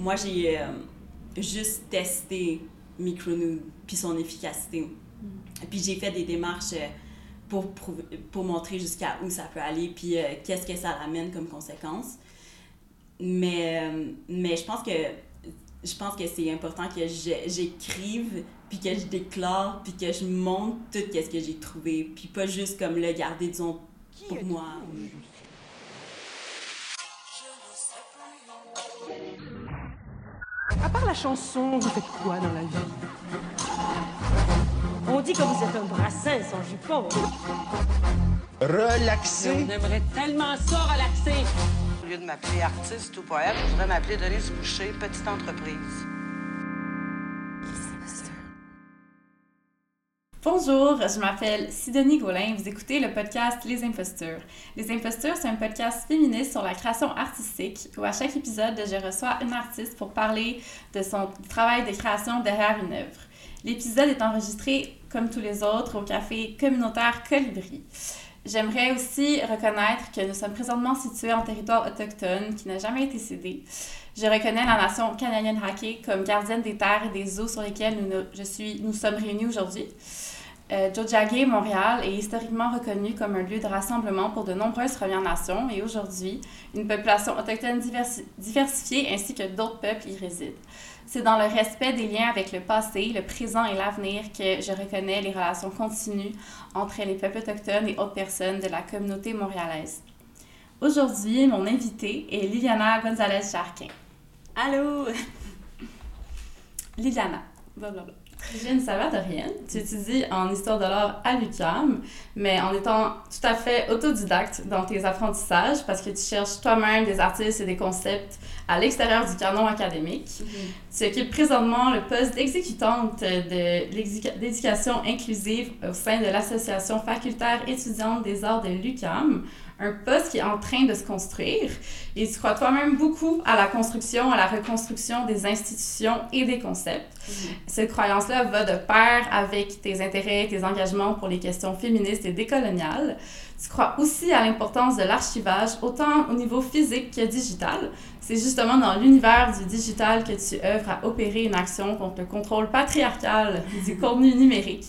moi, j'ai euh, juste testé Micronude puis son efficacité. Mm. Puis j'ai fait des démarches euh, pour, prouver- pour montrer jusqu'à où ça peut aller, puis euh, qu'est-ce que ça amène comme conséquence. Mais, mais je pense que je pense que c'est important que j'écrive, puis que je déclare, puis que je montre tout ce que j'ai trouvé, puis pas juste comme le garder, disons, pour moi. À part la chanson, vous faites quoi dans la vie? On dit que vous êtes un brassin sans jupon. Relaxer. On aimerait tellement ça relaxer. Au lieu de m'appeler artiste ou poète, je voudrais m'appeler Denise Boucher, petite entreprise. Bonjour, je m'appelle Sidonie Gaulin. Vous écoutez le podcast Les Impostures. Les Impostures, c'est un podcast féministe sur la création artistique où à chaque épisode, je reçois une artiste pour parler de son travail de création derrière une œuvre. L'épisode est enregistré, comme tous les autres, au café communautaire Colibri. J'aimerais aussi reconnaître que nous sommes présentement situés en territoire autochtone qui n'a jamais été cédé. Je reconnais la nation canadienne Hake comme gardienne des terres et des eaux sur lesquelles nous, je suis, nous sommes réunis aujourd'hui. Euh, Montréal, est historiquement reconnu comme un lieu de rassemblement pour de nombreuses Premières Nations et aujourd'hui, une population autochtone diversi- diversifiée ainsi que d'autres peuples y résident. C'est dans le respect des liens avec le passé, le présent et l'avenir que je reconnais les relations continues entre les peuples autochtones et autres personnes de la communauté montréalaise. Aujourd'hui, mon invitée est Liliana Gonzalez-Charquin. Allô? Liliana, blablabla. Je ne savais de rien? Tu étudies en histoire de l'art à l'UQAM, mais en étant tout à fait autodidacte dans tes apprentissages parce que tu cherches toi-même des artistes et des concepts à l'extérieur du canon académique. Tu occupes présentement le poste d'exécutante de l'éducation inclusive au sein de l'Association facultaire étudiante des arts de l'UQAM, un poste qui est en train de se construire. Et tu crois toi-même beaucoup à la construction, à la reconstruction des institutions et des concepts. Cette croyance-là va de pair avec tes intérêts, tes engagements pour les questions féministes et décoloniales. Tu crois aussi à l'importance de l'archivage, autant au niveau physique que digital. C'est justement dans l'univers du digital que tu œuvres à opérer une action contre le contrôle patriarcal du contenu numérique,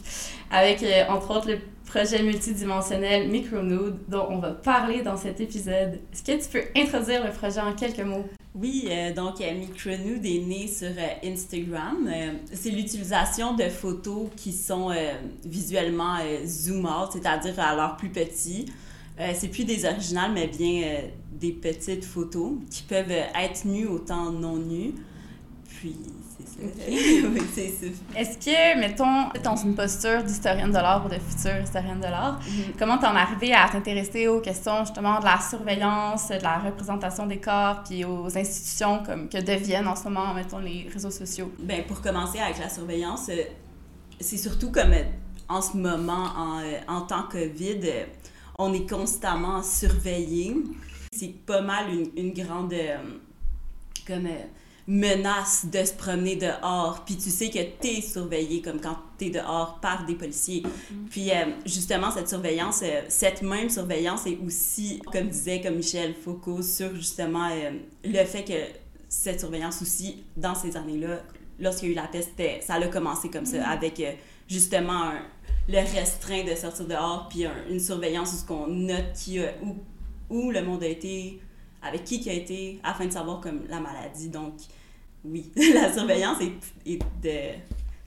avec euh, entre autres le projet multidimensionnel Micronude dont on va parler dans cet épisode. Est-ce que tu peux introduire le projet en quelques mots? Oui, euh, donc euh, Micronude est né sur euh, Instagram. Euh, c'est l'utilisation de photos qui sont visuellement zoom c'est-à-dire à leur plus petit. C'est plus des originales, mais bien des petites photos qui peuvent être nues autant non nues. Puis, c'est ça. Est-ce que, mettons, dans une posture d'historienne de l'art ou de future historienne de l'art, comment t'en es à t'intéresser aux questions justement de la surveillance, de la représentation des corps, puis aux institutions comme que deviennent en ce moment, mettons, les réseaux sociaux? Ben, pour commencer avec la surveillance, euh, c'est surtout comme euh, en ce moment, en, euh, en temps COVID, euh, on est constamment surveillé. C'est pas mal une, une grande comme, menace de se promener dehors. Puis tu sais que t'es surveillé comme quand t'es dehors par des policiers. Puis euh, justement, cette surveillance, euh, cette même surveillance est aussi, comme disait comme Michel Foucault, sur justement euh, le fait que cette surveillance aussi, dans ces années-là, lorsqu'il y a eu la peste, c'était- ça a commencé comme ça, avec euh, justement un- le restreint de sortir dehors, puis un- une surveillance où ce qu'on note qui où, où le monde a été, avec qui qui a été, afin de savoir comme la maladie. Donc, oui, la surveillance est, est de,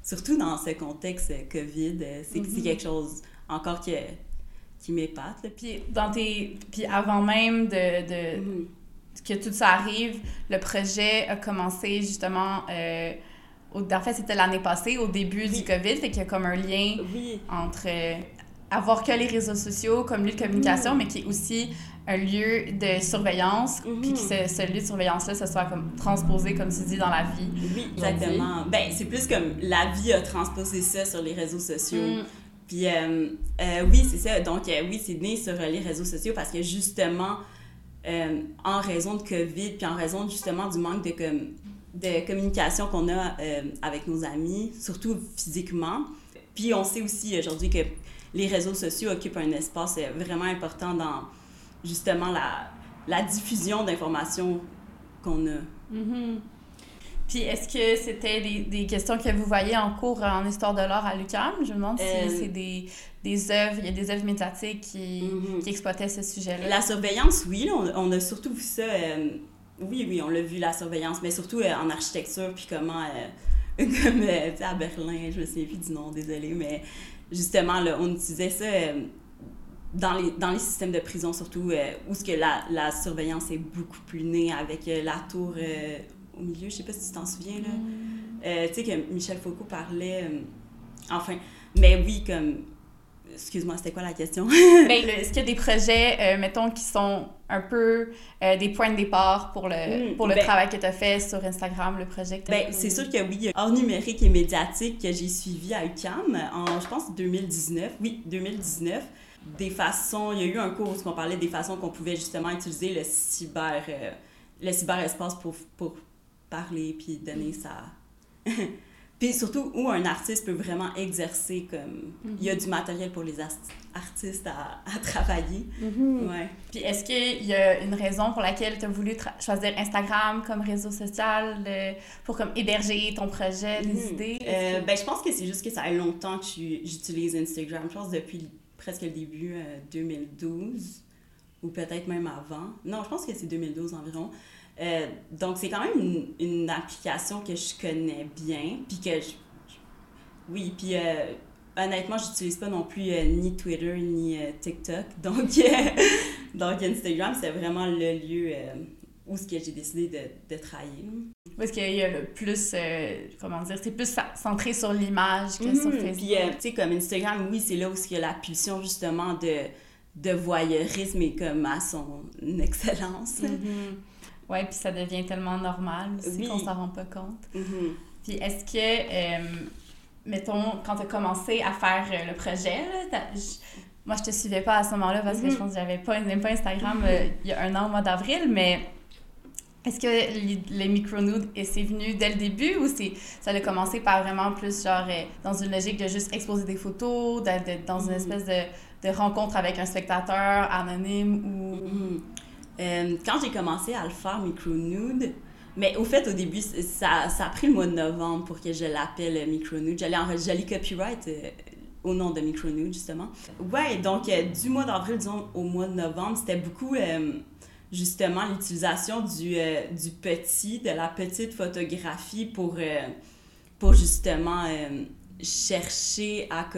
surtout dans ce contexte euh, COVID, euh, c'est c'est quelque chose encore qui, qui m'épate. Puis, dans tes... Puis avant même de, de- Mhm. que tout ça arrive, le projet a commencé justement... euh, au- en fait, c'était l'année passée, au début du. COVID, fait qu'il y a comme un lien oui, entre euh, avoir que les réseaux sociaux comme lieu de communication, mais qui est aussi un lieu de surveillance, puis que ce, ce lieu de surveillance-là, ça soit comme transposé, comme tu dis, dans la vie. oui, exactement. Ben, c'est plus comme la vie a transposé ça sur les réseaux sociaux. Mm. Puis euh, euh, oui, c'est ça. Donc euh, oui, c'est né sur les réseaux sociaux parce que justement, en raison de COVID, puis en raison justement du manque de, comme, de communication qu'on a avec nos amis, surtout physiquement. Puis on sait aussi aujourd'hui que les réseaux sociaux occupent un espace vraiment important dans justement la, la diffusion d'informations qu'on a. Mhm. Puis est-ce que c'était des, des, questions que vous voyez en cours en histoire de l'art à l'UQAM? Je me demande si euh, c'est des, des œuvres, il y a des œuvres médiatiques qui, mm-hmm. qui exploitaient ce sujet-là. La surveillance, oui, on, on, a surtout vu ça. Euh, oui, oui, on l'a vu, la surveillance, mais surtout euh, en architecture, puis comment, comme à Berlin, je me souviens plus du nom, désolé, mais justement, là, on utilisait ça dans les, dans les systèmes de prison, surtout, où ce que la, la surveillance est beaucoup plus née avec la tour au milieu, je sais pas si tu t'en souviens, là. Mm. Euh, tu sais que Michel Foucault parlait... Euh, enfin, mais oui, comme... Excuse-moi, c'était quoi la question? ben, est-ce qu'il y a des projets, euh, mettons, qui sont un peu des points de départ pour le, mm, pour le ben travail que tu as fait sur Instagram, le projet que tu ben, C'est sûr que oui, hors numérique et médiatique que j'ai suivi à UCAM en, je pense, 2019. Oui, 2019 des façons, il y a eu un cours où on parlait des façons qu'on pouvait justement utiliser le cyber, le cyberespace pour, pour parler puis donner sa. puis surtout où un artiste peut vraiment exercer comme. Il y a mhm. du matériel pour les artistes à, à travailler. Mhm. ouais. Puis est-ce qu'il y a une raison pour laquelle tu as voulu choisir Instagram comme réseau social pour comme héberger ton projet, des mhm. idées? Euh, ben, je pense que c'est juste que ça fait longtemps que j'utilise Instagram. Je pense depuis presque le début 2012 euh, ou peut-être même avant. Non, je pense que c'est 2012 environ. Euh, donc, c'est quand même une, application que je connais bien, puis que je, oui, puis euh, honnêtement, j'utilise pas non plus euh, ni Twitter ni TikTok, donc, donc Instagram, c'est vraiment le lieu où ce que j'ai décidé de, de travailler. Parce qu'il y a le plus, comment dire, c'est plus centré sur l'image que sur mhm. Facebook. Puis, tu sais, comme Instagram, oui, c'est là où il y a la pulsion justement de, de voyeurisme et comme à son excellence. Mhm. Oui, puis ça devient tellement normal aussi qu'on s'en rend pas compte. Mm-hmm. Puis est-ce que, euh, mettons, quand tu as commencé à faire euh, le projet, là, moi je te suivais pas à ce moment-là parce que je mm-hmm. pense que j'avais pas, même pas Instagram euh, il y a un an au mois d'avril, mais est-ce que les, micro-nudes, c'est venu dès le début ou c'est ça a commencé par vraiment plus genre dans une logique de juste exposer des photos, d'être dans une mm-hmm. espèce de, de, rencontre avec un spectateur anonyme ou... Euh, quand j'ai commencé à le faire, micro-nude, mais au fait, au début, ça, ça a pris le mois de novembre pour que je l'appelle micro-nude. J'allais j'allais copyright euh, au nom de micro-nude, justement. Ouais, donc euh, du mois d'avril, disons, au mois de novembre, c'était beaucoup justement l'utilisation du, du petit, de la petite photographie pour, pour justement chercher à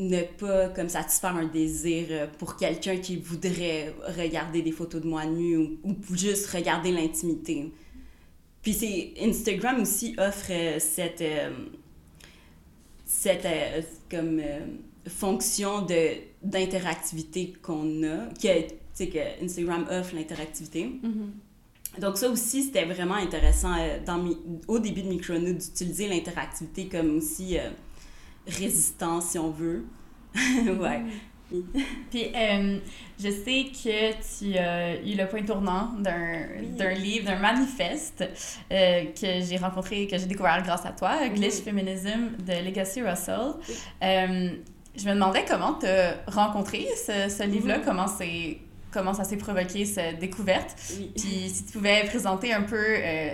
ne pas comme satisfaire un désir euh, pour quelqu'un qui voudrait regarder des photos de moi nue ou, ou juste regarder l'intimité. Puis Instagram aussi offre euh, cette euh, comme fonction de d'interactivité qu'on a que Instagram offre l'interactivité. Mm-hmm. Donc ça aussi c'était vraiment intéressant dans au début de Micronote d'utiliser l'interactivité comme aussi résistant, si on veut. ouais. Puis, euh, je sais que tu as eu le point tournant d'un livre, d'un manifeste euh, que j'ai rencontré, que j'ai découvert grâce à toi, Glitch Feminism de Legacy Russell. Euh, je me demandais comment tu as rencontré ce, ce livre-là, mm-hmm. comment c'est comment ça s'est provoqué cette découverte. Puis si tu pouvais présenter un peu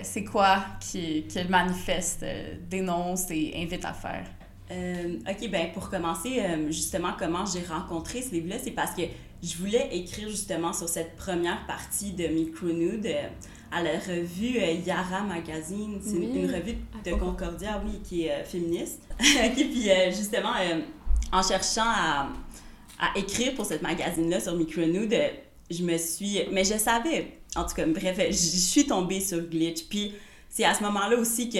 c'est quoi qui, que le manifeste dénonce et invite à faire. Euh, ok, ben pour commencer, euh, justement, comment j'ai rencontré ce livre-là, c'est parce que je voulais écrire justement sur cette première partie de Micronude euh, à la revue Yara Magazine. C'est une, revue de Concordia, oui, qui est féministe. ok, puis justement, en cherchant à, à, écrire pour cette magazine-là sur Micronude, je me suis. Mais je savais, en tout cas, bref, je suis tombée sur Glitch. Puis c'est à ce moment-là aussi que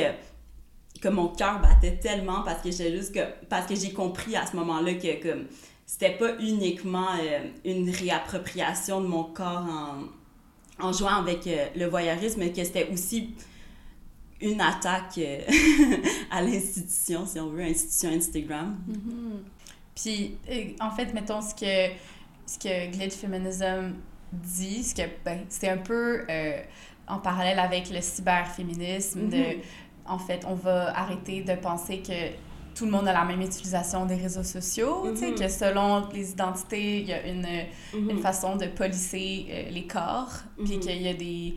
que mon cœur battait tellement parce que j'ai juste que parce que j'ai compris à ce moment-là que comme c'était pas uniquement euh, une réappropriation de mon corps en, en jouant avec euh, le voyeurisme, mais que c'était aussi une attaque euh, à l'institution, si on veut, institution Instagram. Mm-hmm. Puis, en fait, mettons ce que, ce que Glitch Feminism dit, ce que ben, c'est un peu en parallèle avec le cyberféminisme, de mm-hmm en fait, on va arrêter de penser que tout le monde a la même utilisation des réseaux sociaux, sais, mm-hmm. que selon les identités, il y a une, mm-hmm. une façon de policer euh, les corps, puis mm-hmm. qu'il y a des,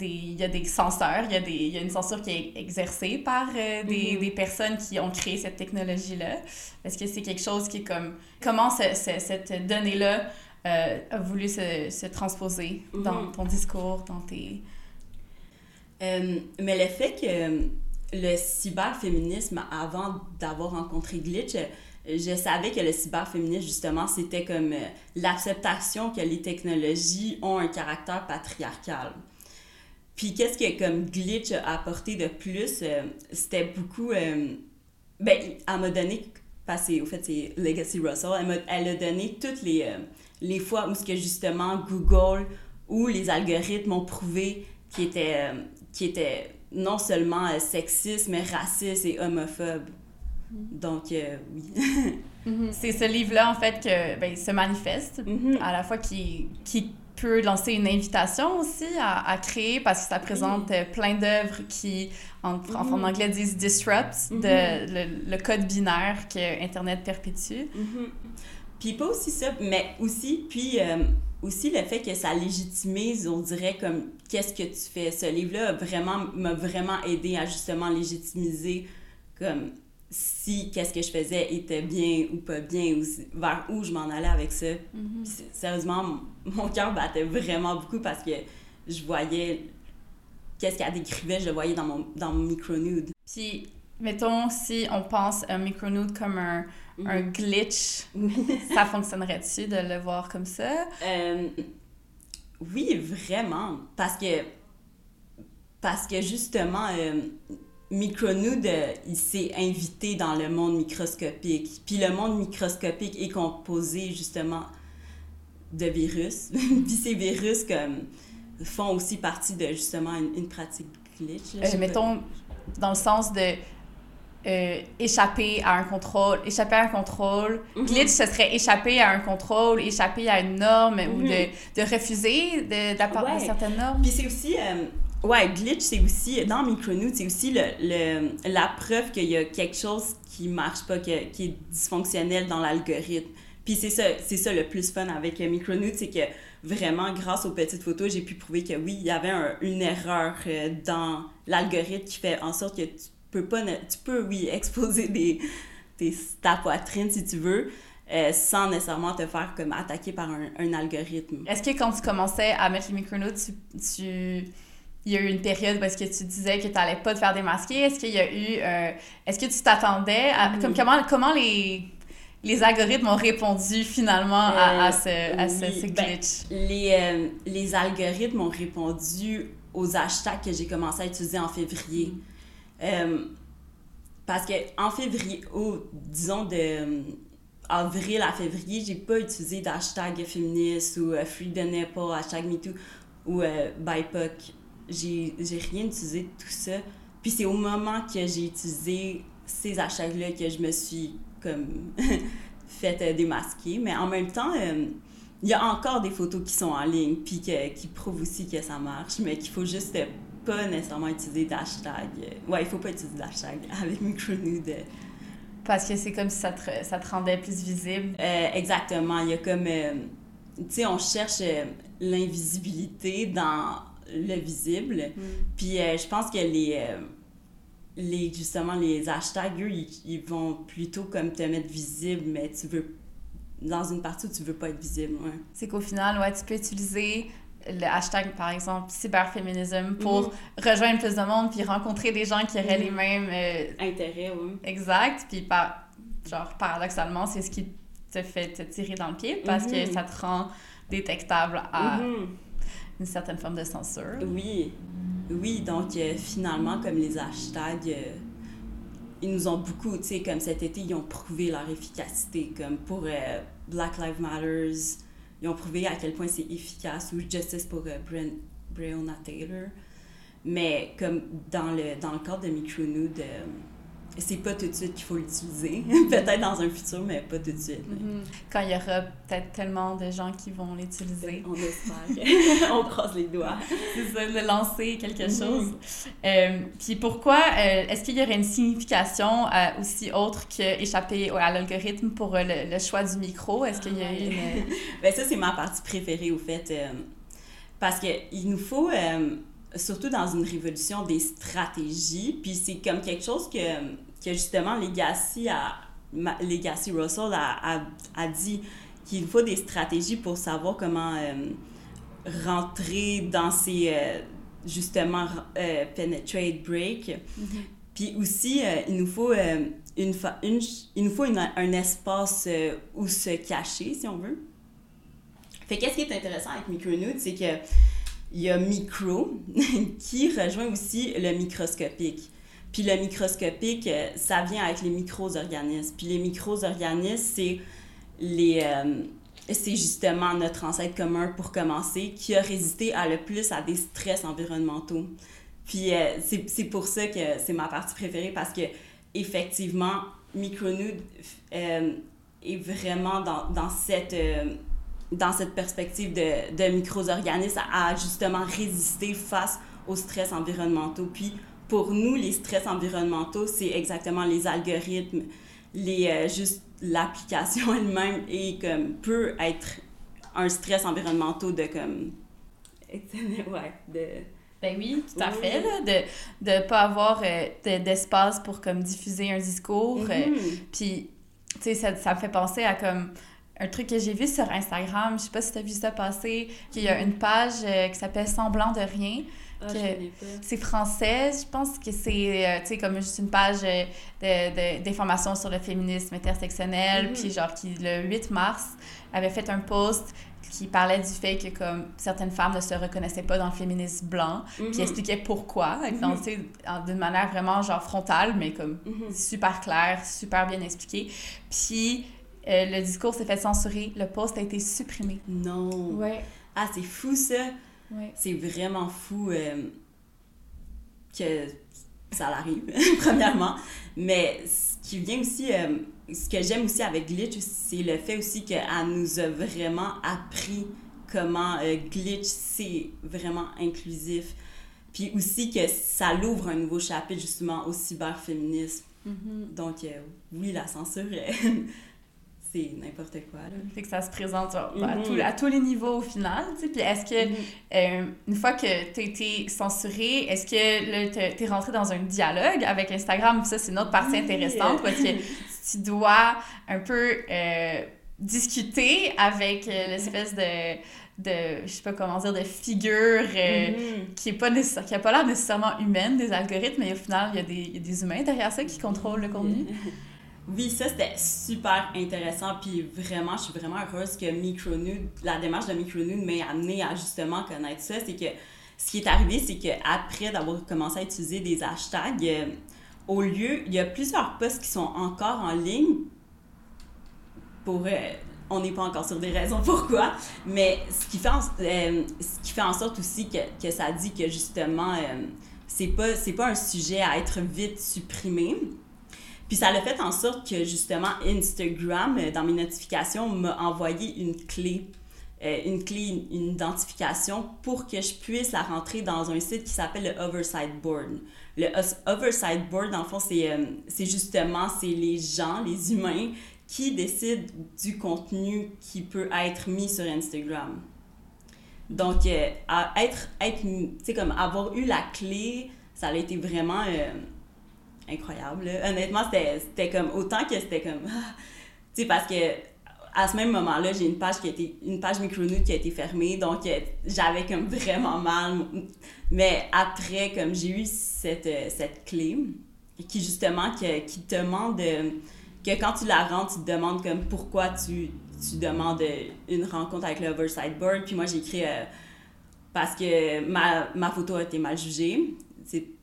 il y a des censeurs, il y a, des, y a une censure qui est exercée par euh, des, Mhm. des personnes qui ont créé cette technologie-là. Est-ce que c'est quelque chose qui est comme... Comment ce- ce- cette donnée-là euh, a voulu se, se transposer dans Mhm. ton discours, dans tes... Euh, mais le fait que le cyberféminisme, avant d'avoir rencontré Glitch, je savais que le cyberféminisme, justement, c'était comme euh, l'acceptation que les technologies ont un caractère patriarcal. Puis qu'est-ce que comme Glitch a apporté de plus, euh, c'était beaucoup... euh, ben, elle m'a donné, parce que au fait c'est Legacy Russell, elle, m'a- elle a donné toutes les, les fois où ce que justement Google ou les algorithmes ont prouvé qu'ils étaient, qu'ils étaient non seulement euh, sexistes, mais racistes et homophobes. Donc, euh, oui. C'est ce livre-là, en fait, que ben, se manifeste, Mhm. à la fois qui, qui peut lancer une invitation aussi à, à créer, parce que ça présente euh, plein d'œuvres qui, en, en- en anglais, disent disrupt, de, le, le code binaire que Internet perpétue. Puis pas aussi ça, mais aussi, puis euh, aussi le fait que ça légitimise, on dirait, comme qu'est-ce que tu fais. Ce livre-là vraiment, m'a vraiment aidé à justement légitimiser comme si qu'est-ce que je faisais était bien ou pas bien, ou vers où je m'en allais avec ça. Puis c'est- sérieusement, mon, cœur battait vraiment beaucoup parce que je voyais qu'est-ce qu'elle décrivait, je le voyais dans mon, dans mon micro-nude. Puis, mettons, si on pense à un micronude comme un, un glitch, ça fonctionnerait-tu de le voir comme ça? Euh, oui, vraiment. Parce que, parce que justement, euh, Micronude, euh, il s'est invité dans le monde microscopique. Puis le monde microscopique est composé justement de virus. Puis ces virus comme, font aussi partie de justement une, une pratique glitch. là, Euh, mettons, dans le sens de euh, échapper à un contrôle, échapper à un contrôle. Mhm. Glitch, ce serait échapper à un contrôle, échapper à une norme ou Mhm. de, de refuser de- d'apporter Ouais. certaines normes. Puis c'est aussi, euh, ouais, glitch, c'est aussi, dans Micronude, c'est aussi le, le- la preuve qu'il y a quelque chose qui marche pas, que- qui est dysfonctionnel dans l'algorithme. Puis c'est ça, c'est ça le plus fun avec euh, Micronude, c'est que vraiment, grâce aux petites photos, j'ai pu prouver que oui, il y avait un- une erreur dans l'algorithme qui fait en sorte que tu peux pas, tu peux, oui, exposer des, des, ta poitrine si tu veux, euh, sans nécessairement te faire comme attaquer par un, un algorithme. Est-ce que quand tu commençais à mettre les micronotes, tu, tu... Il y a eu une période parce que tu disais que tu n'allais pas te faire démasquer? Est-ce qu'il y a eu... euh, Est-ce que tu t'attendais à... Comme, comment, comment les, les algorithmes ont répondu finalement à, à ce, à ce, Euh, oui, ce ben, glitch? Les, euh, les algorithmes ont répondu aux hashtags que j'ai commencé à utiliser en février. Euh, parce que en février, ou disons de euh, avril à février, j'ai pas utilisé d'hashtag féministe ou euh, Free the Nipple, hashtag MeToo ou euh, BIPOC. J'ai rien utilisé de tout ça. Puis c'est au moment que j'ai utilisé ces hashtags-là que je me suis comme fait euh, démasquer. Mais en même temps, euh, il y a encore des photos qui sont en ligne, puis qui prouvent aussi que ça marche, mais qu'il faut juste pas nécessairement utiliser d'hashtag. Ouais, il faut pas utiliser d'hashtag avec Micronude. Parce que c'est comme si ça te, ça te rendait plus visible. Euh, exactement. Il y a comme. euh, tu sais, on cherche euh, l'invisibilité dans le visible. Puis euh, je pense que les. les, justement, les hashtags, eux, ils, ils vont plutôt comme te mettre visible, mais tu veux. Dans une partie où tu veux pas être visible, ouais. C'est qu'au final, ouais, tu peux utiliser le hashtag, par exemple, cyberféminisme pour rejoindre plus de monde puis rencontrer des gens qui auraient Mhm. les mêmes euh, Intérêt, oui. exacts. Puis, par, genre, paradoxalement, c'est ce qui te fait te tirer dans le pied parce que Mhm. ça te rend détectable à Mhm. une certaine forme de censure. Oui, oui, donc euh, finalement, comme les hashtags, euh, ils nous ont beaucoup, tu sais, comme cet été, ils ont prouvé leur efficacité, comme pour Black Lives Matters, ils ont prouvé à quel point c'est efficace, ou Justice pour euh, Breonna Taylor. Mais comme dans le, dans le cadre de Micronude, c'est pas tout de suite qu'il faut l'utiliser. Peut-être dans un futur, mais pas tout de suite. Mhm. Quand il y aura peut-être tellement de gens qui vont l'utiliser. On espère. On croise les doigts. C'est ça, de lancer quelque Mhm. chose. Euh, puis pourquoi, euh, est-ce qu'il y aurait une signification euh, aussi autre que échapper à l'algorithme pour le, le choix du micro? Est-ce qu'il y a eu une... Ben ça, c'est ma partie préférée, au fait. parce qu'il nous faut... euh, surtout dans une révolution des stratégies. Puis c'est comme quelque chose que, que justement Legacy, a, Legacy Russell a, a, a dit qu'il faut des stratégies pour savoir comment euh, rentrer dans ces, euh, justement, euh, penetrate, break. Mm-hmm. Puis aussi, il nous faut, une, une, il nous faut un espace où se cacher, si on veut. Fait qu'est-ce qui est intéressant avec Micronude, c'est que il y a micro qui rejoint aussi le microscopique. Puis le microscopique, ça vient avec les micro-organismes. Puis les micro-organismes, c'est les euh, c'est justement notre ancêtre commun pour commencer qui a résisté à le plus à des stress environnementaux. Puis euh, c'est pour ça que c'est ma partie préférée parce que effectivement Micronude euh, est vraiment dans, dans cette dans cette perspective de, de micro-organismes à justement résister face aux stress environnementaux. Puis pour nous, les stress environnementaux, c'est exactement les algorithmes, les, euh, juste l'application elle-même et comme peut être un stress environnemental de comme ouais de ben oui, tout à fait, là, de ne pas avoir euh, d'espace pour comme diffuser un discours. Euh, Mm-hmm. puis, tu sais, ça, ça me fait penser à comme un truc que j'ai vu sur Instagram, je sais pas si tu as vu ça passer, qu'il y a une page qui s'appelle Semblant de rien. Ah, c'est français, je pense que c'est euh, tu sais comme juste une page euh, de, de, sur le féminisme intersectionnel, Mhm. puis genre qui le 8 mars avait fait un post qui parlait du fait que comme certaines femmes ne se reconnaissaient pas dans le féminisme blanc, puis Mhm. expliquait pourquoi, en- d'une manière vraiment genre frontale mais comme Mhm. super clair, super bien expliqué. Puis euh, le discours s'est fait censurer, le post a été supprimé. Non. Ouais. Ah, c'est fou ça. Ouais. C'est vraiment fou euh, que ça l'arrive, premièrement. Mais ce qui vient aussi, euh, ce que j'aime aussi avec Glitch, c'est le fait aussi qu'elle nous a vraiment appris comment Glitch, c'est vraiment inclusif. Puis aussi que ça l'ouvre un nouveau chapitre justement au cyberféminisme. Mhm. Donc, oui, la censure, c'est n'importe quoi. Là. Fait que ça se présente genre, à, tous- à tous les niveaux au final. tu sais. Puis est-ce que, Mhm. euh, une fois que tu as été censuré, est-ce que là, t'es- t'es rentré dans un dialogue avec Instagram? Ça, c'est une autre partie Oui. intéressante parce que tu dois un peu euh, discuter avec euh, l'espèce de, de, je sais pas comment dire, de figure euh, Mhm. qui est pas nécessaire, qui a pas l'air nécessairement humaine des algorithmes, mais au final, il y, a des, il y a des humains derrière ça qui contrôlent le contenu. Oui, ça c'était super intéressant, puis vraiment, je suis vraiment heureuse que Micronude, la démarche de Micronude m'ait amené à justement connaître ça. C'est que ce qui est arrivé, c'est qu'après d'avoir commencé à utiliser des hashtags, euh, au lieu, il y a plusieurs posts qui sont encore en ligne pour. euh, on n'est pas encore sur des raisons pourquoi, mais ce qui fait en, euh, ce qui fait en sorte aussi que, que ça dit que justement, euh, c'est pas, pas un sujet à être vite supprimé. Puis ça l'a fait en sorte que justement Instagram, euh, dans mes notifications, m'a envoyé une clé, euh, une clé, une identification pour que je puisse la rentrer dans un site qui s'appelle le Oversight Board. Le Oversight Board, dans le fond, c'est euh, justement c'est les gens, les humains, qui décident du contenu qui peut être mis sur Instagram. Donc, euh, à être, être comme avoir eu la clé, ça a été vraiment incroyable. Honnêtement, c'était comme autant que c'était comme. ah, tu sais, parce que à ce même moment-là, j'ai une page qui a été une page qui a été fermée, donc euh, j'avais comme vraiment mal. Mais après, comme j'ai eu cette, euh, cette clé, qui justement que- qui te demande euh, que quand tu la rentres, tu te demandes comme pourquoi tu, tu demandes une rencontre avec le Board. Puis moi, j'ai écrit parce que ma, ma photo a été mal jugée.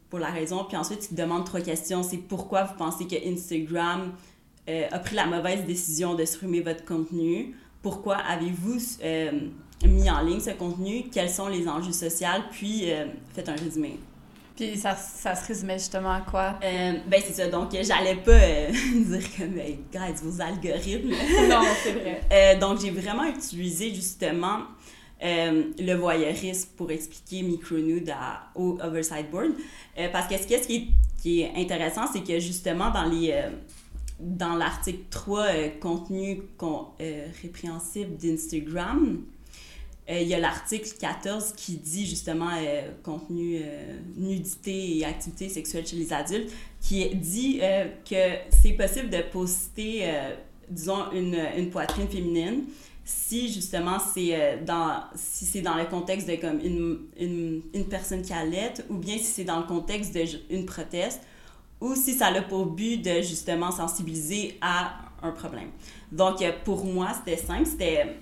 Pour la raison. Puis ensuite, tu te demandes trois questions. C'est pourquoi vous pensez que Instagram euh, a pris la mauvaise décision de supprimer votre contenu? Pourquoi avez-vous euh, mis en ligne ce contenu? Quels sont les enjeux sociaux? Puis, euh, faites un résumé. Puis ça, ça se résumait justement à quoi? Euh, ben, c'est ça. Donc, j'allais pas euh, dire comme, hey, guys, vos algorithmes. non, c'est vrai. Euh, donc, j'ai vraiment utilisé justement euh, le voyeurisme pour expliquer Micronude à, au Oversight Board. Euh, parce que ce, qui est, intéressant, c'est que justement, dans euh, l'article 3, euh, contenu con- répréhensible d'Instagram, il y a l'article 14 qui dit justement contenu nudité et activité sexuelle chez les adultes, qui dit que c'est possible de poster, disons, une, poitrine féminine si justement c'est dans si c'est dans le contexte de comme une, une, une personne qui allait ou bien si c'est dans le contexte d'une proteste ou si ça a pour but de justement sensibiliser à un problème. Donc, euh, pour moi, c'était simple. C'était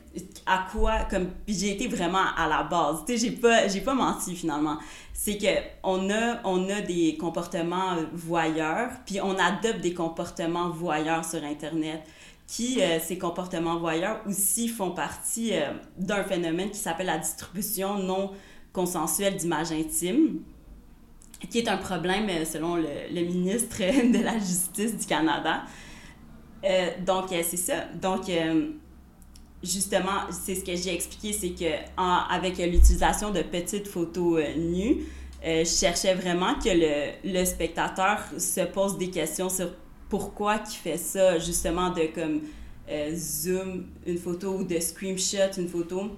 à quoi, comme, j'ai été vraiment à la base. Tu sais, j'ai pas, j'ai pas menti finalement. C'est que on a, on a des comportements voyeurs, puis on adopte des comportements voyeurs sur Internet qui, euh, ces comportements voyeurs aussi font partie euh, d'un phénomène qui s'appelle la distribution non consensuelle d'images intimes qui est un problème selon le, ministre de la Justice du Canada. Euh, donc, euh, c'est ça. Donc, euh, justement, c'est ce que j'ai expliqué, c'est que avec l'utilisation de petites photos nues, je cherchais vraiment que le, le, spectateur se pose des questions sur pourquoi il fait ça, justement, de comme zoom une photo ou de screenshot une photo,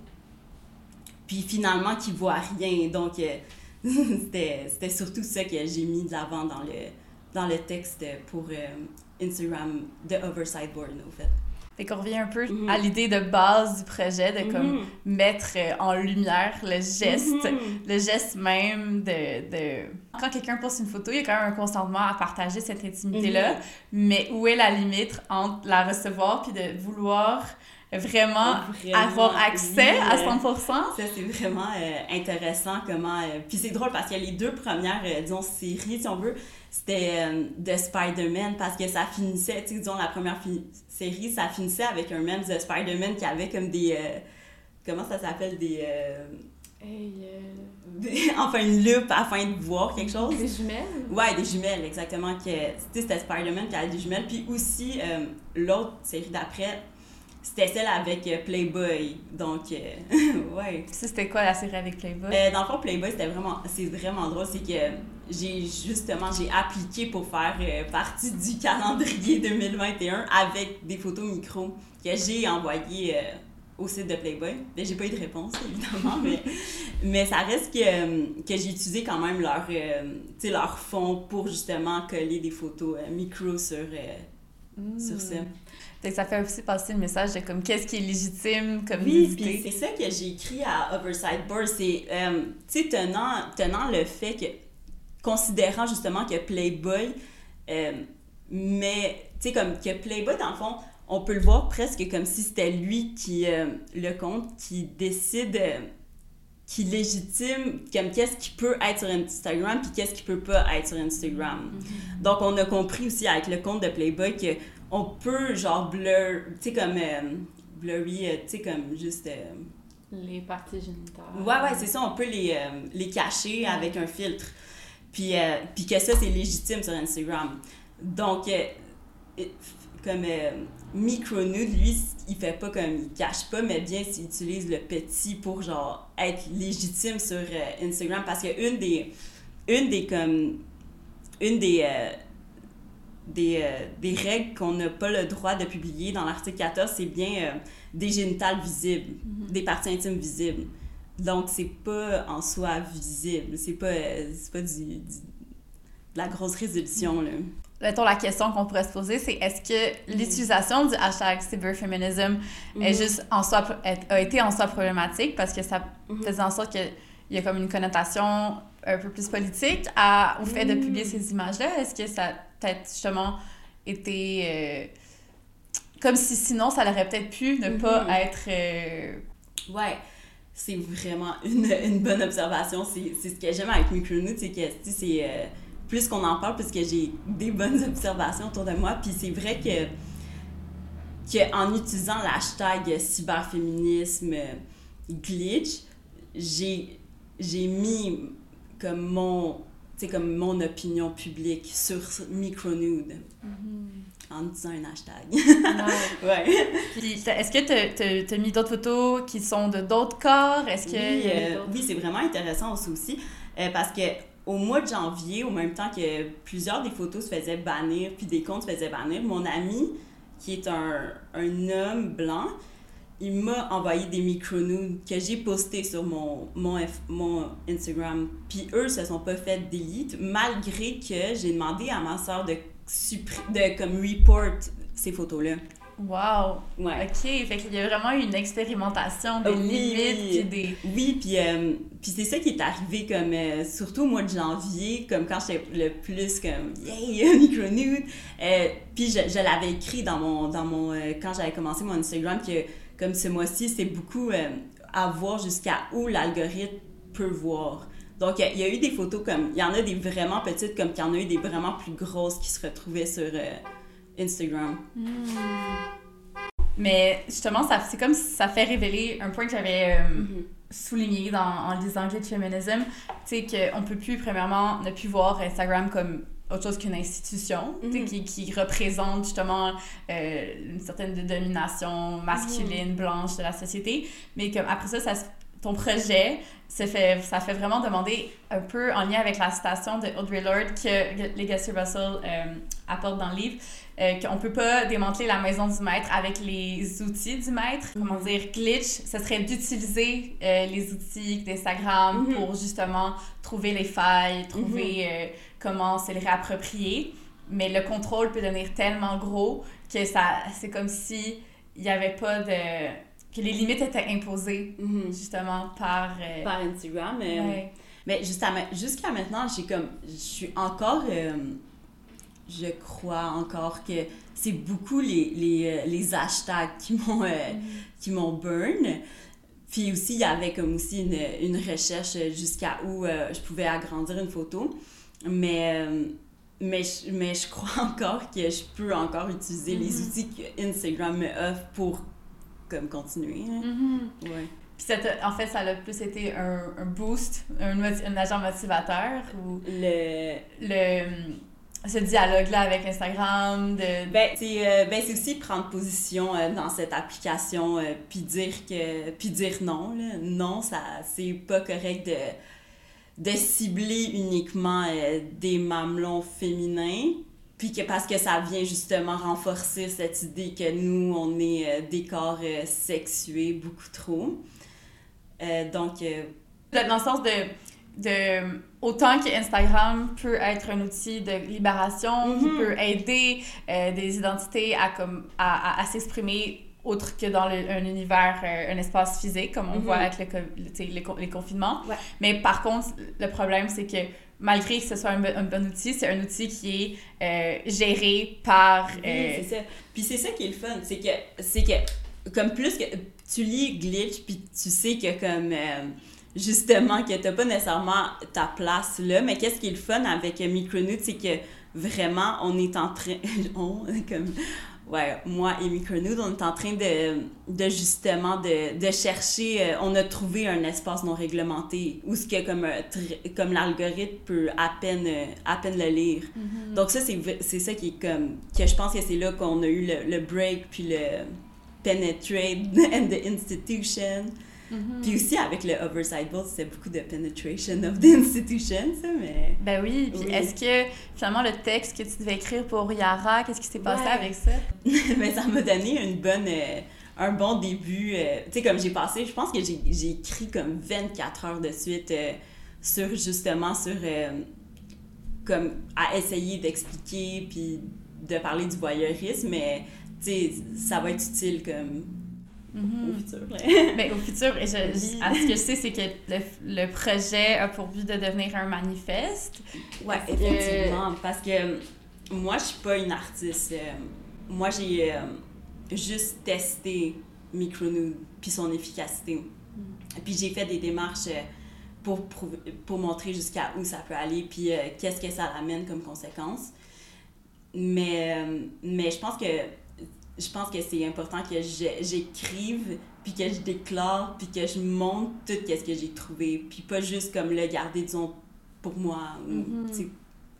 puis finalement qu'il voit rien. Donc, c'était surtout ça que j'ai mis de l'avant dans le, dans texte pour Instagram de Oversight Board, fait. Fait qu'on revient un peu à mhm. l'idée de base du projet, de comme mhm. mettre euh, en lumière le geste, mhm. le geste même de... de... Quand quelqu'un poste une photo, il y a quand même un consentement à partager cette intimité-là, mais où est la limite entre la recevoir puis de vouloir vraiment, avoir accès à 100%. Ça, c'est vraiment euh, intéressant comment... Euh, puis c'est drôle parce qu'il y a les deux premières, disons, séries, si on veut, c'était de Spider-Man parce que ça finissait, tu sais, disons, la première série, ça finissait avec un meme de Spider-Man qui avait comme des. Euh, comment ça s'appelle Des. Euh, euh, enfin, une loupe afin de voir quelque chose. Des jumelles? Ouais, des jumelles, exactement. Que, c'était Spider-Man qui avait des jumelles. Puis aussi, l'autre série d'après, c'était celle avec Playboy. Donc, ouais. Ça, c'était quoi la série avec Playboy? dans le fond, Playboy, c'était vraiment, c'est vraiment drôle. C'est que j'ai justement j'ai appliqué pour faire euh, partie du calendrier 2021 avec des photos micro que j'ai envoyées euh, au site de Playboy. Mais j'ai pas eu de réponse évidemment, mais, mais ça reste que, euh, que j'ai utilisé quand même leur, leur fond pour justement coller des photos micro sur, sur ça. Hmm. ça fait aussi passer le message de comme qu'est-ce qui est légitime comme Oui, puis c'est ça que j'ai écrit à Oversight Board, c'est, tu sais, tenant, tenant le fait que considérant justement que Playboy, euh, mais tu sais, comme que Playboy, dans le fond, on peut le voir presque comme si c'était lui qui euh, le compte, qui décide, euh, qui légitime comme qu'est-ce qui peut être sur Instagram puis qu'est-ce qui peut pas être sur Instagram. Mm-hmm. Donc on a compris aussi avec le compte de Playboy que on peut genre blur, tu sais comme blurry, tu sais comme juste les parties génitales. Ouais ouais, c'est ça, on peut les, les cacher avec un filtre. Puis, euh, puis que ça, c'est légitime sur Instagram. Donc, euh, comme euh, Micronude, lui, il fait pas comme, il cache pas, mais bien s'il utilise le petit pour, genre, être légitime sur Instagram. Parce que une des, une des, comme, une des, des, des, règles qu'on n'a pas le droit de publier dans l'article 14, c'est bien des génitales visibles, mm-hmm. des parties intimes visibles. Donc, c'est pas en soi visible. C'est pas, pas du, de la grosse résolution, là. Mettons, la question qu'on pourrait se poser, c'est est-ce que mm. l'utilisation du hashtag cyberfeminism est mm-hmm. juste en soi, a été en soi problématique parce que ça mm-hmm. faisait en sorte qu'il y a comme une connotation un peu plus politique à, au fait de publier mm. ces images-là? Est-ce que ça peut-être justement été... Euh, comme si sinon, ça aurait peut-être pu ne pas mm-hmm. être... Euh, ouais c'est vraiment une, une, bonne observation. C'est ce que j'aime avec Micronude, c'est que c'est euh, plus qu'on en parle, plus que j'ai des bonnes observations autour de moi. Puis c'est vrai que, que en utilisant l'hashtag cyberféminisme glitch, j'ai mis comme mon, comme mon opinion publique sur Micronude. Mm-hmm en disant un hashtag. ouais. est-ce que tu as, mis d'autres photos qui sont de d'autres corps? Est-ce que oui, euh, oui c'est vraiment intéressant aussi, euh, parce que au mois de janvier, au même temps que plusieurs des photos se faisaient bannir, puis des comptes se faisaient bannir, mon ami, qui est un, un homme blanc, il m'a envoyé des micro-nudes que j'ai postés sur mon, mon, F- mon Instagram. Puis eux se sont pas fait delete, malgré que j'ai demandé à ma soeur de, de comme report ces photos-là. Wow! Ouais. OK, fait qu'il y a vraiment eu une expérimentation des Oui, limites oui. puis des... Oui, puis euh, puis c'est ça qui est arrivé comme euh, surtout au mois de janvier, comme quand j'étais le plus comme yay micro-nude. Euh, puis je, je l'avais écrit dans mon dans mon quand j'avais commencé mon Instagram que comme ce mois-ci, c'est beaucoup euh, à voir jusqu'à où l'algorithme peut voir. Donc il y a- il y, a eu des photos comme il y en a des vraiment petites comme il y en a eu des vraiment plus grosses qui se retrouvaient sur euh, Instagram. Mais justement, c'est comme ça fait révéler un point que j'avais euh, souligné dans, en lisant Glitch Feminism, tu sais, qu'on peut plus, premièrement, ne plus voir Instagram comme autre chose qu'une institution, tu sais, Mhm. qui, qui représente justement euh, une certaine de- domination masculine, blanche de la société. Mais comme après ça, ton projet, ça fait, ça fait vraiment demander un peu en lien avec la citation de Audre Lorde que Legacy Russell euh, apporte dans le livre, euh, qu'on peut pas démanteler la maison du maître avec les outils du maître. Comment dire, glitch, ce serait d'utiliser euh, les outils d'Instagram Mhm. pour justement trouver les failles, trouver euh, comment se les réapproprier. Mais le contrôle peut devenir tellement gros que ça, c'est comme si il y avait pas de que les limites étaient imposées Mhm. justement par, euh, Par Instagram. ouais. Mais jusqu'à jusqu'à maintenant, j'ai comme. Je suis encore. Je crois encore que c'est beaucoup les, les, euh, les hashtags qui m'ont euh, qui m'ont burn. Puis aussi, il y avait comme aussi une, une recherche jusqu'à où euh, je pouvais agrandir une photo. Mais, euh, mais, je, mais je crois encore que je peux encore utiliser les outils que Instagram me offre pour comme continuer. hein. Mhm. Ouais. Puis ça en fait, ça a plus été un, un boost, un, un agent motivateur ou? Le, le ce dialogue-là avec Instagram de... Ben, c'est euh, ben, aussi prendre position euh, dans cette application euh, puis dire que puis dire non là. non ça c'est pas correct de de cibler uniquement euh, des mamelons féminins puis que parce que ça vient justement renforcer cette idée que nous on est euh, des corps sexués beaucoup trop donc Dans le sens de, de... Autant que Instagram peut être un outil de libération, qui Mhm. peut aider euh, des identités à, comme, à, à, à s'exprimer autre que dans le- un univers, euh, un espace physique, comme on Mhm. voit avec le, le- les, con- les confinements. Ouais. Mais par contre, le problème, c'est que malgré que ce soit un, bon- un bon outil, c'est un outil qui est euh, géré par... Oui, c'est ça. Puis c'est ça qui est le fun, c'est que c'est que comme plus que tu lis glitch puis tu sais que comme justement que t'as pas nécessairement ta place là, mais qu'est-ce qui est le fun avec Micronude, c'est que vraiment on est en train on comme ouais, moi et Micronude, on est en train de, de justement de, de chercher, euh, on a trouvé un espace non réglementé où ce que comme, euh, comme l'algorithme peut à peine, euh, à peine le lire. Donc ça, c'est ça qui est comme, que je pense que c'est là qu'on a eu le, le break puis le penetrate and the institution. Mhm. Puis aussi avec le oversight vote, c'était beaucoup de penetration of the institution, ça, mais... Ben oui, puis Oui. est-ce que finalement le texte que tu devais écrire pour Yara, qu'est-ce qui s'est passé Ouais. avec ça? mais ça m'a donné une bonne euh, un bon début euh, tu sais comme j'ai passé je pense que j'ai j'ai écrit comme 24 heures de suite euh, sur justement sur comme à essayer d'expliquer puis de parler du voyeurisme mais tu sais ça va être utile comme au futur. Ben, au futur, et je, je- à ce que je sais, c'est que le, le projet a pour but de devenir un manifeste. Que- effectivement. Parce que euh, moi, je suis pas une artiste. Euh, moi, j'ai euh, juste testé Micronude puis son efficacité. Puis j'ai fait des démarches pour, prouver- pour montrer jusqu'à où ça peut aller puis qu'est-ce que ça amène comme conséquence. Mais, mais je pense que je pense que c'est important que j'écrive puis que je déclare puis que je montre tout ce que j'ai trouvé puis pas juste comme le garder disons pour moi sais,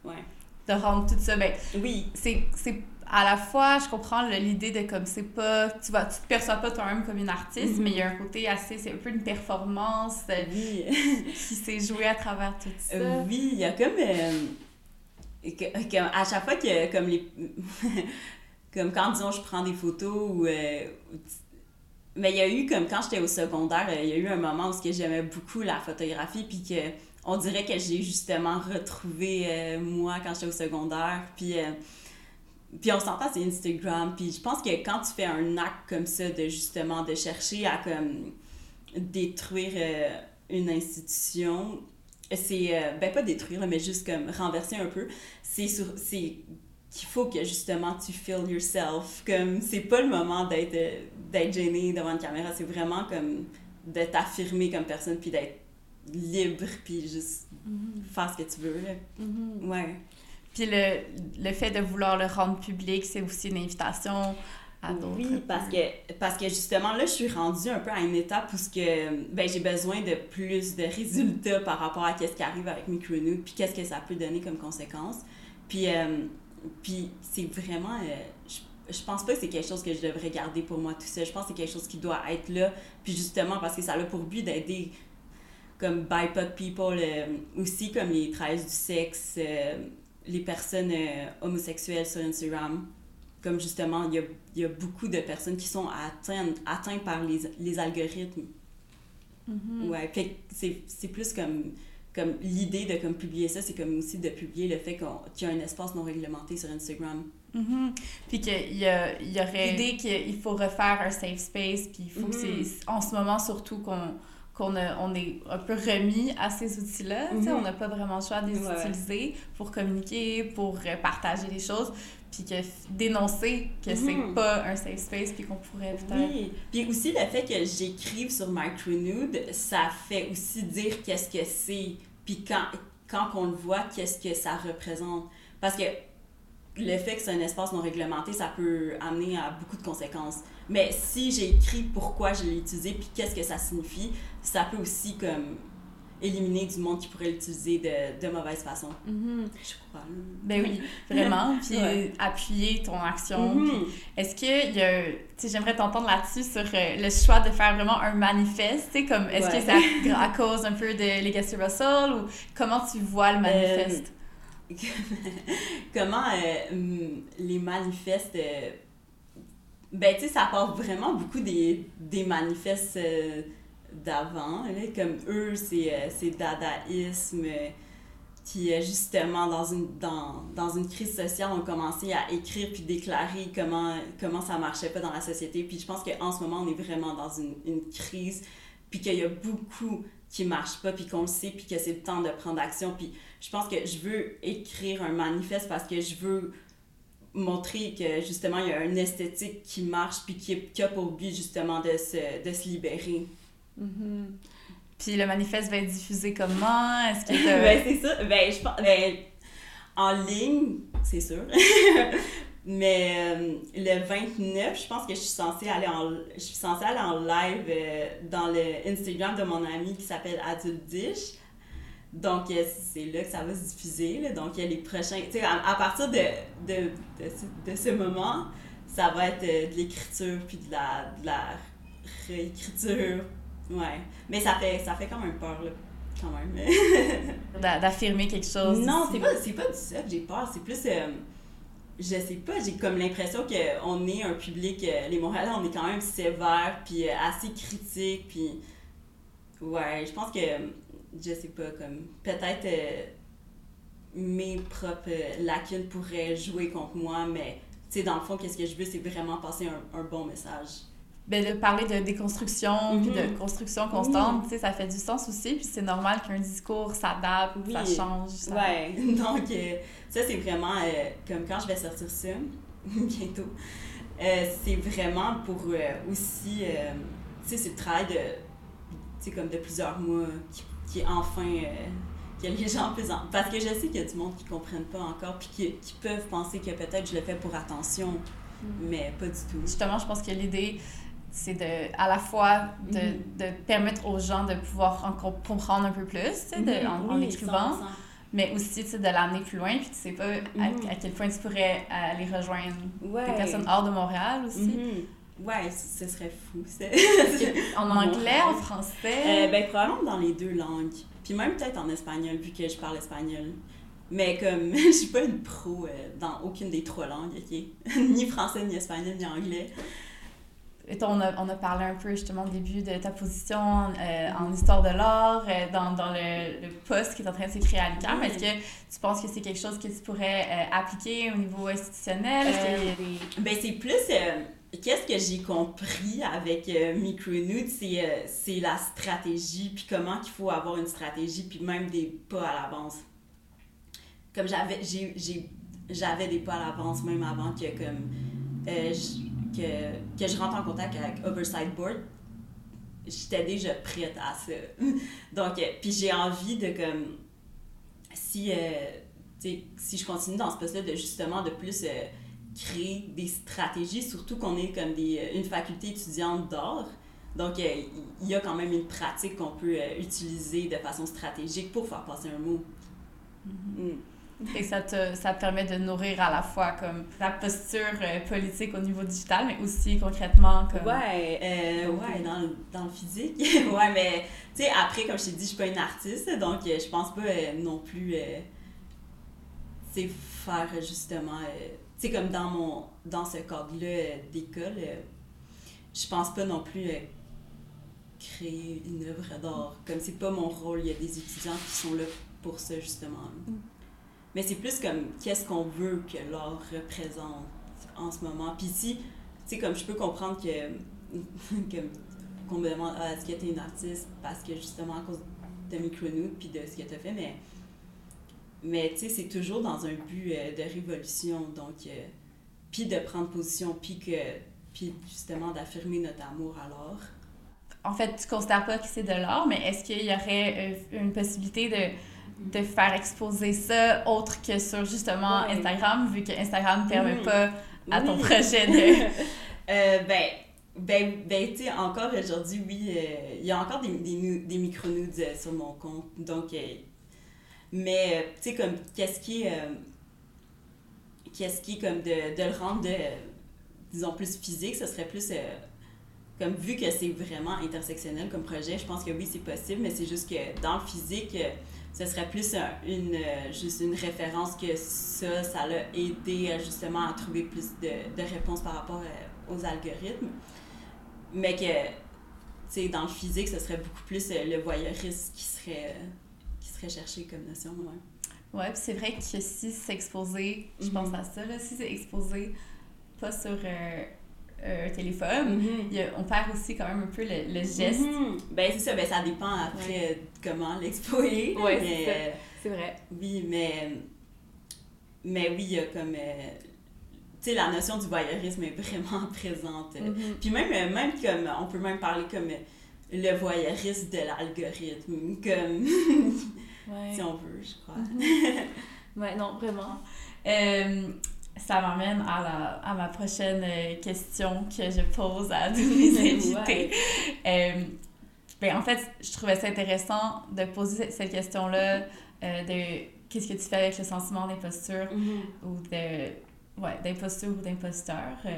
ouais De rendre tout ça, ben, oui c'est à la fois, je comprends l'idée de comme c'est pas, tu vas, tu te perçois pas toi-même comme une artiste, Mhm. mais il y a un côté assez, c'est un peu une performance euh, oui qui s'est jouée à travers tout ça. Euh, oui il y a comme euh, que- que à chaque fois que comme les comme quand disons je prends des photos ou euh, mais il y a eu, comme quand j'étais au secondaire, euh, il y a eu un moment où j'aimais beaucoup la photographie, puis que on dirait que j'ai justement retrouvé euh, moi quand j'étais au secondaire. Puis, puis on s'entend, c'est Instagram. Puis je pense que quand tu fais un acte comme ça, de justement de chercher à comme détruire une institution, c'est, ben pas détruire, mais juste comme renverser un peu, c'est sur, c'est qu'il faut que justement tu feel yourself. Comme c'est pas le moment d'être, d'être gêné devant une caméra, c'est vraiment comme de t'affirmer comme personne puis d'être libre puis juste faire ce que tu veux. Là. Ouais. Puis le, le fait de vouloir le rendre public, c'est aussi une invitation à d'autres. Oui, parce que, parce que justement, là, je suis rendue un peu à une étape où ce que, ben, j'ai besoin de plus de résultats par rapport à ce qui arrive avec Micronude, puis qu'est-ce que ça peut donner comme conséquence. Puis, euh, puis c'est vraiment... euh, je, je pense pas que c'est quelque chose que je devrais garder pour moi tout seul. Je pense que c'est quelque chose qui doit être là. Puis justement, parce que ça a pour but d'aider comme BIPOC people, euh, aussi comme les travailleuses du sexe, euh, les personnes homosexuelles sur Instagram. Comme justement, il y a, y a beaucoup de personnes qui sont atteintes, atteintes par les, les algorithmes. Ouais, fait que c'est c'est plus comme, comme l'idée de comme publier ça, c'est comme aussi de publier le fait qu'on- qu'il y a un espace non réglementé sur Instagram. Mhm. Puis qu'il y, a- il y aurait l'idée qu'il faut refaire un safe space, puis il faut que Mhm. c'est en ce moment surtout qu'on qu'on a- on est un peu remis à ces outils-là. Mhm. On n'a pas vraiment le choix de les Ouais, utiliser pour communiquer, pour euh, partager les choses, puis que dénoncer que c'est Mhm. pas un safe space, puis qu'on pourrait peut-être... Oui. Puis aussi le fait que j'écrive sur Micronude, ça fait aussi dire qu'est-ce que c'est. Puis quand, quand on le voit, qu'est-ce que ça représente. Parce que le fait que c'est un espace non réglementé, ça peut amener à beaucoup de conséquences. Mais si j'ai écrit pourquoi je l'ai utilisé, puis qu'est-ce que ça signifie, ça peut aussi comme éliminer du monde qui pourrait l'utiliser de, de mauvaise façon. Mhm. Je crois. Ben oui, vraiment. Puis Ouais. appuyer ton action. Puis Est-ce qu'il y a. Tu sais, j'aimerais t'entendre là-dessus sur euh, le choix de faire vraiment un manifeste. Tu sais, comme, est-ce que c'est à, à cause un peu de Legacy Russell ou comment tu vois le manifeste? comment euh, hum, les manifestes. euh, ben, tu sais, ça part vraiment beaucoup des, des manifestes euh, d'avant. Comme eux, c'est euh, dadaïsme euh, qui, euh, justement, dans une, dans, dans une crise sociale, ont commencé à écrire puis déclarer comment, comment ça marchait pas dans la société. Puis je pense qu'en ce moment, on est vraiment dans une, crise, puis qu'il y a beaucoup qui marche pas, puis qu'on le sait, puis que c'est le temps de prendre action. Puis je pense que je veux écrire un manifeste parce que je veux montrer que justement il y a une esthétique qui marche puis qui, qui a pour but justement de se, de se libérer. Mhm. Puis le manifeste va être diffusé comment? Est-ce que ben c'est ça. Ben je pense ben, en ligne, c'est sûr. Mais euh, le 29, je pense que je suis censée aller en je suis censée aller en live euh, dans le Instagram de mon ami qui s'appelle Adulte Dish. Donc, euh, c'est là que ça va se diffuser. là. Donc, il y a les prochains. Tu sais, à, à partir de, de, de, ce, de ce moment, ça va être de l'écriture puis de la, de la réécriture. Ouais. Mais ça fait, ça fait quand même peur, là. Quand même. d'a- d'affirmer quelque chose? non, c'est pas, c'est pas du ça que j'ai peur. C'est plus. euh, je sais pas, j'ai comme l'impression qu'on est un public. euh, les Montréalais, on est quand même sévère puis euh, assez critique. Puis. Ouais, je pense que. Je sais pas, comme. Peut-être. mes propres lacunes pourraient jouer contre moi, mais. Tu sais, dans le fond, qu'est-ce que je veux, c'est vraiment passer un, un bon message. Ben, de parler de déconstruction puis Mhm. de construction constante, tu sais, ça fait du sens aussi. Puis c'est normal qu'un discours s'adapte, Oui. ça change. ça- Ouais, donc euh, ça c'est vraiment euh, comme quand je vais sortir ça, bientôt, euh, c'est vraiment pour aussi, tu sais, c'est le travail de, tu sais, comme de plusieurs mois qui, qui est enfin, que les gens plus en- Parce que je sais qu'il y a du monde qui comprennent pas encore puis qui, qui peuvent penser que peut-être je le fais pour attention, mais pas du tout. Justement, je pense que l'idée, c'est de, à la fois de, Mhm. de permettre aux gens de pouvoir en comprendre un peu plus, tu sais, de- en, en Oui, écrivant, 100%. mais aussi, tu sais, de l'amener plus loin. Puis tu sais pas à, Mhm. à quel point tu pourrais euh, aller rejoindre Ouais. des personnes hors de Montréal aussi. Mhm. Ouais, ce serait fou. En anglais, en français? Euh, ben, probablement dans les deux langues. Puis même peut-être en espagnol, vu que je parle espagnol. Mais comme je suis pas une pro euh, dans aucune des trois langues, ok? ni français, ni espagnol, ni anglais. On a, on a parlé un peu justement au début de ta position euh, en histoire de l'art, euh, dans, dans le, le, poste qui est en train de se créer à l'UQAM. Est-ce que tu penses que c'est quelque chose que tu pourrais euh, appliquer au niveau institutionnel? Ben, c'est plus... Qu'est-ce que j'ai compris avec Micronude, c'est c'est la stratégie, puis comment qu'il faut avoir une stratégie, puis même des pas à l'avance. Comme j'avais j'avais des pas à l'avance, même avant que comme que, que je rentre en contact avec Oversight Board, j'étais déjà prête à ça. Donc, euh, puis j'ai envie de comme si euh, si je continue dans ce poste-là de justement de plus euh, créer des stratégies, surtout qu'on est comme des, une faculté étudiante d'art. Donc, il y a quand même une pratique qu'on peut utiliser de façon stratégique pour faire passer un mot. Mm-hmm. Mm. Et ça te, ça permet de nourrir à la fois comme la posture euh, politique au niveau digital, mais aussi concrètement comme... Ouais, euh, ouais dans, le, dans le physique. ouais, mais tu sais, après, comme je t'ai dit, je suis pas une artiste, donc euh, je pense pas non plus, tu sais, faire justement, tu sais, comme dans mon, dans ce cadre-là d'école, je pense pas non plus créer une œuvre d'art. Comme c'est pas mon rôle, il y a des étudiants qui sont là pour ça, justement. Mm. Mais c'est plus comme qu'est-ce qu'on veut que l'art représente en ce moment? Puis si, tu sais, comme je peux comprendre que, qu'on me demande ah, est-ce que tu une artiste parce que justement à cause de Micronude puis de ce que tu fait, mais, mais tu sais, c'est toujours dans un but euh, de révolution. Donc, euh, puis de prendre position, puis que puis justement d'affirmer notre amour à l'art. En fait, tu considères pas que c'est de l'art, mais est-ce qu'il y aurait euh, une possibilité de de faire exposer ça autre que sur justement Instagram, vu que Instagram ne permet pas à ton projet de. euh, ben, ben, ben tu sais, encore aujourd'hui, oui, euh, il y a encore des, des, des micro-nudes euh, sur mon compte. Donc, euh, mais, tu sais, comme, qu'est-ce qui est. qu'est-ce qui est comme de, de le rendre, de, disons, plus physique, ce serait plus comme vu que c'est vraiment intersectionnel comme projet, je pense que oui, c'est possible, mais c'est juste que dans le physique, ce serait plus une, euh, juste une référence que ça, ça l'a aidé euh, justement à trouver plus de, de réponses par rapport euh, aux algorithmes. Mais que, tu sais, dans le physique, ce serait beaucoup plus le voyeurisme qui serait, qui serait cherché comme notion, ouais. Ouais, puis c'est vrai que si c'est exposé, je pense mm-hmm. à ça, là, si c'est exposé pas sur euh, un téléphone, mm-hmm. on perd aussi quand même un peu le, le geste. Mm-hmm. Ben, c'est ça, ben, ça dépend après comment l'expo est. Oui, c'est vrai. Oui, mais, mais oui, il y a comme. Euh, tu sais, la notion du voyeurisme est vraiment présente. Mm-hmm. Puis même, euh, même comme, on peut même parler comme le voyeurisme de l'algorithme, comme. si on veut, je crois. ouais, non, vraiment ça m'amène à, la, à ma prochaine euh, question que je pose à tous mes invités. Euh, ben, en fait, je trouvais ça intéressant de poser cette question-là euh, de qu'est-ce que tu fais avec le sentiment d'imposture mm-hmm. ou de ouais, d'imposture ou d'imposteur euh,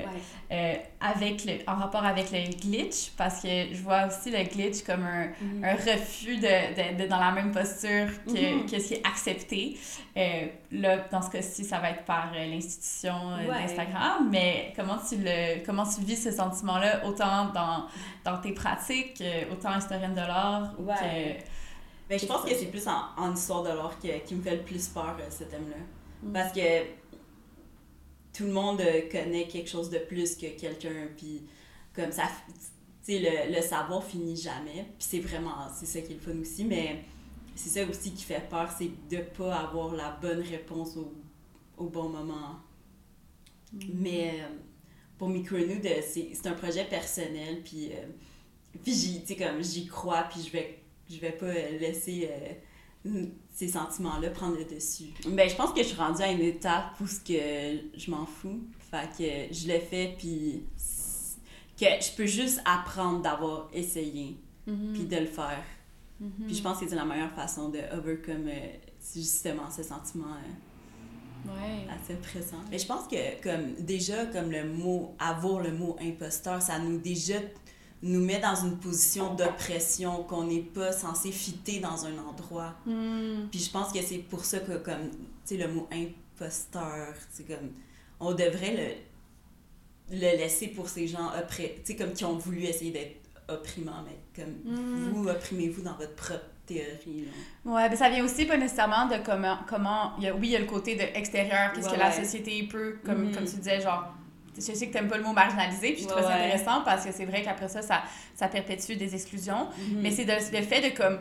euh, avec le, en rapport avec le glitch parce que je vois aussi le glitch comme un, mhm. un refus de, de, dans la même posture que, mhm. que ce qui est accepté. Euh, là, dans ce cas-ci, ça va être par l'institution d'Instagram, mais comment tu, le, comment tu vis ce sentiment-là autant dans, dans tes pratiques, autant historienne de l'art ouais. que... Ben, je pense que c'est plus en, en, histoire de l'art qui, qui me fait le plus peur, ce thème-là. Mhm. Parce que tout le monde euh, connaît quelque chose de plus que quelqu'un, puis comme ça, tu sais, le, le, savoir finit jamais, puis c'est vraiment, c'est ça qui est le fun aussi, mais c'est ça aussi qui fait peur, c'est de pas avoir la bonne réponse au, au bon moment. Mm-hmm. Mais euh, pour Micronude, c'est un projet personnel, puis, euh, puis j'y, comme, j'y crois, puis je vais, je vais pas laisser ces sentiments-là prendre le dessus. Ben, je pense que je suis rendue à une étape où ce que je m'en fous. Fait que je le fais, puis que je peux juste apprendre d'avoir essayé, mm-hmm. puis de le faire. Mm-hmm. Puis je pense que c'est la meilleure façon de overcome euh, justement ce sentiment euh, ouais. assez présent. Mais je pense que comme déjà comme le mot avoir le mot imposteur, ça nous déjà nous met dans une position d'oppression, qu'on n'est pas censé fitter dans un endroit. Hmm. Puis je pense que c'est pour ça que, comme, tu sais, le mot imposteur, c'est comme, on devrait le laisser pour ces gens tu sais, comme qui ont voulu essayer d'être opprimants, mais comme Mm. vous opprimez-vous dans votre propre théorie. là. Ouais, mais ça vient aussi pas nécessairement de comment, comment y a, oui, il y a le côté de extérieur, qu'est-ce Ouais, que la société peut, comme, comme tu disais, genre, je sais que t'aimes pas le mot marginalisé, puis je trouve ça ouais. intéressant parce que c'est vrai qu'après ça, ça, ça perpétue des exclusions. Mhm. Mais c'est le fait de comme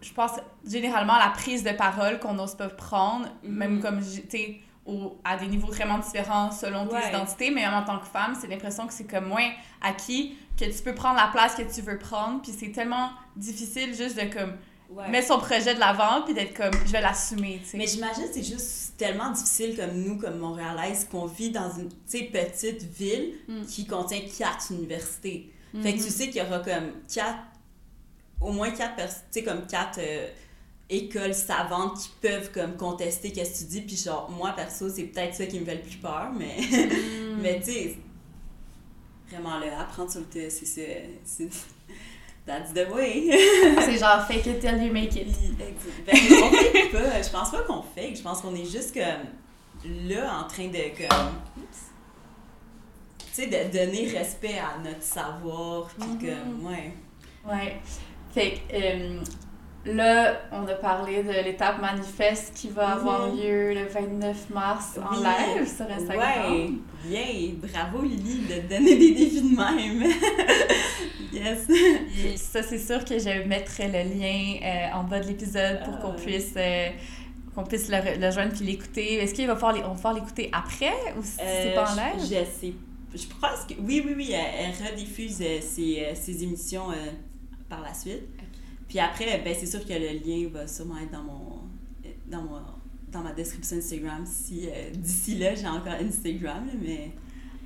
je pense généralement la prise de parole qu'on n'ose pas prendre Mhm. même comme tu sais au- à des niveaux vraiment différents selon tes Ouais. identités mais même en tant que femme c'est l'impression que c'est comme moins acquis que tu peux prendre la place que tu veux prendre puis c'est tellement difficile juste de comme Ouais. mettre son projet de l'avant puis d'être comme je vais l'assumer tu sais Mais j'imagine que c'est juste tellement difficile comme nous, comme Montréalaises, qu'on vit dans une petite ville Mm. qui contient quatre universités. Fait que tu sais qu'il y aura comme quatre, au moins quatre personnes, tu sais, comme quatre euh, écoles savantes qui peuvent comme contester qu'est-ce que tu dis. Puis genre, moi perso, c'est peut-être ça qui me fait le plus peur, mais, mais tu sais, vraiment là, apprendre sur le c'est- That's the way. c'est genre fake it till you make it Ben, on pas. Je pense pas qu'on fait. Je pense qu'on est juste comme là en train de comme. Tu sais, de donner respect à notre savoir. Puis Mhm. comme, ouais. Ouais. Fait que euh, là, on a parlé de l'étape manifeste qui va avoir Mhm. lieu le 29 mars en Oui. live sur Instagram. Ouais. Bravo Lily de donner des défis de même. yes. Et ça, c'est sûr que je mettrai le lien euh, en bas de l'épisode pour qu'on Ah. puisse, euh, qu'on puisse le, re- le joindre puis l'écouter. Est-ce qu'il va falloir, les- on va pouvoir l'écouter après ou si c'est Euh, pas en live? Je sais. Je pense que. Oui, oui, oui. Elle, elle rediffuse ses, ses émissions par la suite. Puis après, ben, c'est sûr que le lien va sûrement être dans mon. dans, mon, dans ma description Instagram si euh, d'ici là j'ai encore Instagram, là, mais.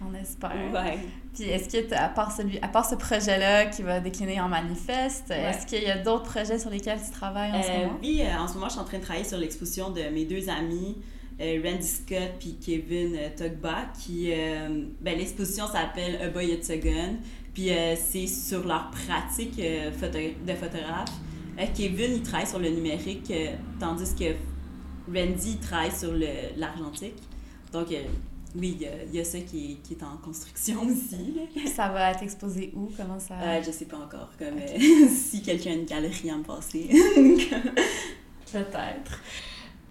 On espère. Ouais. Puis est-ce que, à part, celui, à part ce projet-là qui va décliner en manifeste, Ouais. est-ce qu'il y a d'autres projets sur lesquels tu travailles en ce Euh, moment? oui, euh, en ce moment, je suis en train de travailler sur l'exposition de mes deux amis, Randy Scott puis Kevin euh, Togba, qui, euh, ben, l'exposition s'appelle A Boy It's a Gun, puis euh, c'est sur leur pratique euh, photo- de photographe. Euh, Kevin, il travaille sur le numérique, euh, tandis que Randy, il travaille sur l'argentique. Donc, euh, oui, il y a, il y a ça qui est, qui est en construction aussi. là. Ça va être exposé où? Comment ça... Euh, je sais pas encore, comme euh, si quelqu'un a une galerie à me passer. Peut-être.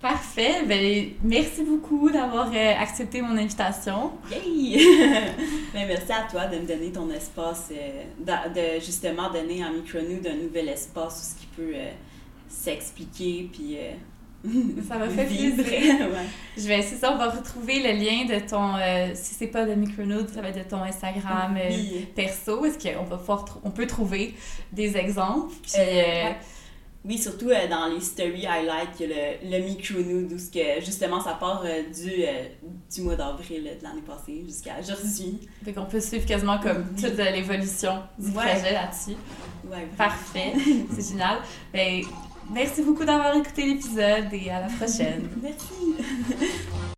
Parfait. Ben, merci beaucoup d'avoir euh, accepté mon invitation. Yay! Ben, merci à toi de me donner ton espace, euh, de, justement donner à Micronew d'un nouvel espace où ce qui peut euh, s'expliquer, puis Ça m'a fait plaisir. Ouais. Je vais, c'est ça, on va retrouver le lien de ton, euh, si c'est pas de Micronote, ça va être de ton Instagram euh, Oui. perso. Est-ce qu'on va pouvoir, on peut trouver des exemples? Puis, euh, ouais. Oui, surtout euh, dans les story highlights, il y a le, le Micronew, d'où ce que, justement ça part euh, du, euh, du mois d'avril de l'année passée jusqu'à aujourd'hui. fait qu'on peut suivre quasiment comme toute l'évolution du Ouais. projet là-dessus. Ouais. Parfait, c'est génial. Ben, merci beaucoup d'avoir écouté l'épisode et à la prochaine. Merci!